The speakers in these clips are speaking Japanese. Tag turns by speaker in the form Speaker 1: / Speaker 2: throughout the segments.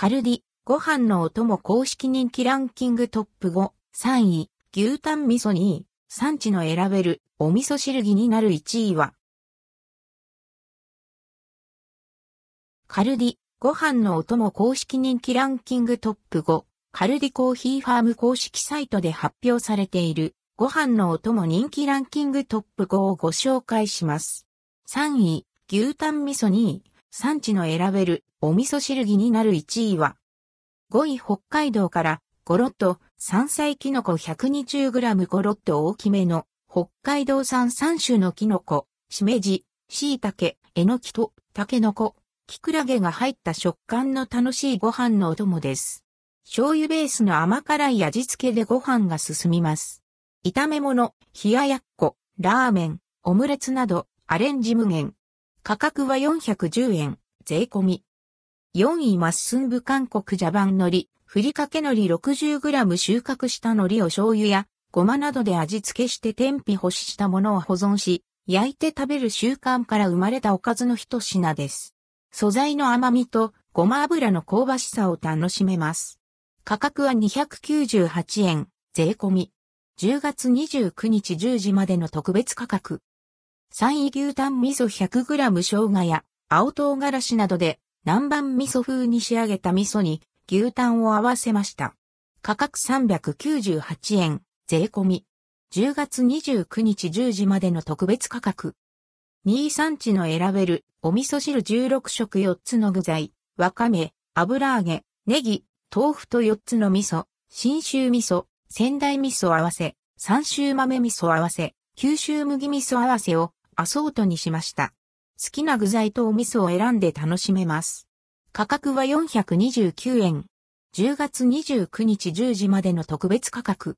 Speaker 1: カルディ、ご飯のお供公式人気ランキングトップ5、3位、牛タン味噌2位、産地の選べるお味噌汁着になる1位は、カルディ、ご飯のお供公式人気ランキングトップ5、カルディコーヒーファーム公式サイトで発表されている、ご飯のお供人気ランキングトップ5をご紹介します。3位、牛タン味噌2位、産地の選べるお味噌汁着になる1位は、5位北海道からゴロッと山菜キノコ 120g ゴロッと大きめの北海道産3種のキノコ、しめじ、椎茸、えのきとタケノコ、キクラゲが入った食感の楽しいご飯のお供です。醤油ベースの甘辛い味付けでご飯が進みます。炒め物、冷ややっこ、ラーメン、オムレツなどアレンジ無限。価格は410円、税込み。4位マッスンブ韓国ジャバン海苔、ふりかけ海苔 60g 収穫した海苔を醤油やごまなどで味付けして天日干ししたものを保存し、焼いて食べる習慣から生まれたおかずの一品です。素材の甘みとごま油の香ばしさを楽しめます。価格は298円、税込み。10月29日10時までの特別価格。三位牛タン味噌 100g 生姜や青唐辛子などで南蛮味噌風に仕上げた味噌に牛タンを合わせました。価格398円、税込み。10月29日10時までの特別価格。2位産地の選べるお味噌汁16食4つの具材、わかめ、油揚げ、ネギ、豆腐と4つの味噌、新州味噌、仙台味噌合わせ、三州豆味噌合わせ、九州麦味噌合わせをアソートにしました。好きな具材とお味噌を選んで楽しめます。価格は429円。10月29日10時までの特別価格。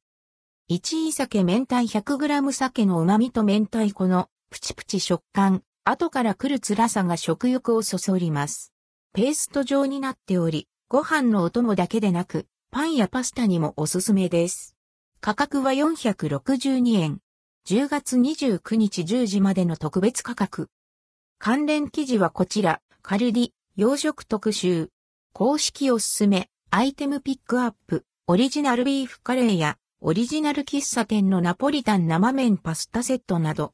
Speaker 1: 1位酒明太 100g 酒の旨味と明太子のプチプチ食感、後から来る辛さが食欲をそそります。ペースト状になっており、ご飯のお供だけでなく、パンやパスタにもおすすめです。価格は462円。10月29日10時までの特別価格。関連記事はこちら、カルディ、洋食特集。公式おすすめ、アイテムピックアップ、オリジナルビーフカレーや、オリジナル喫茶店のナポリタン生麺パスタセットなど、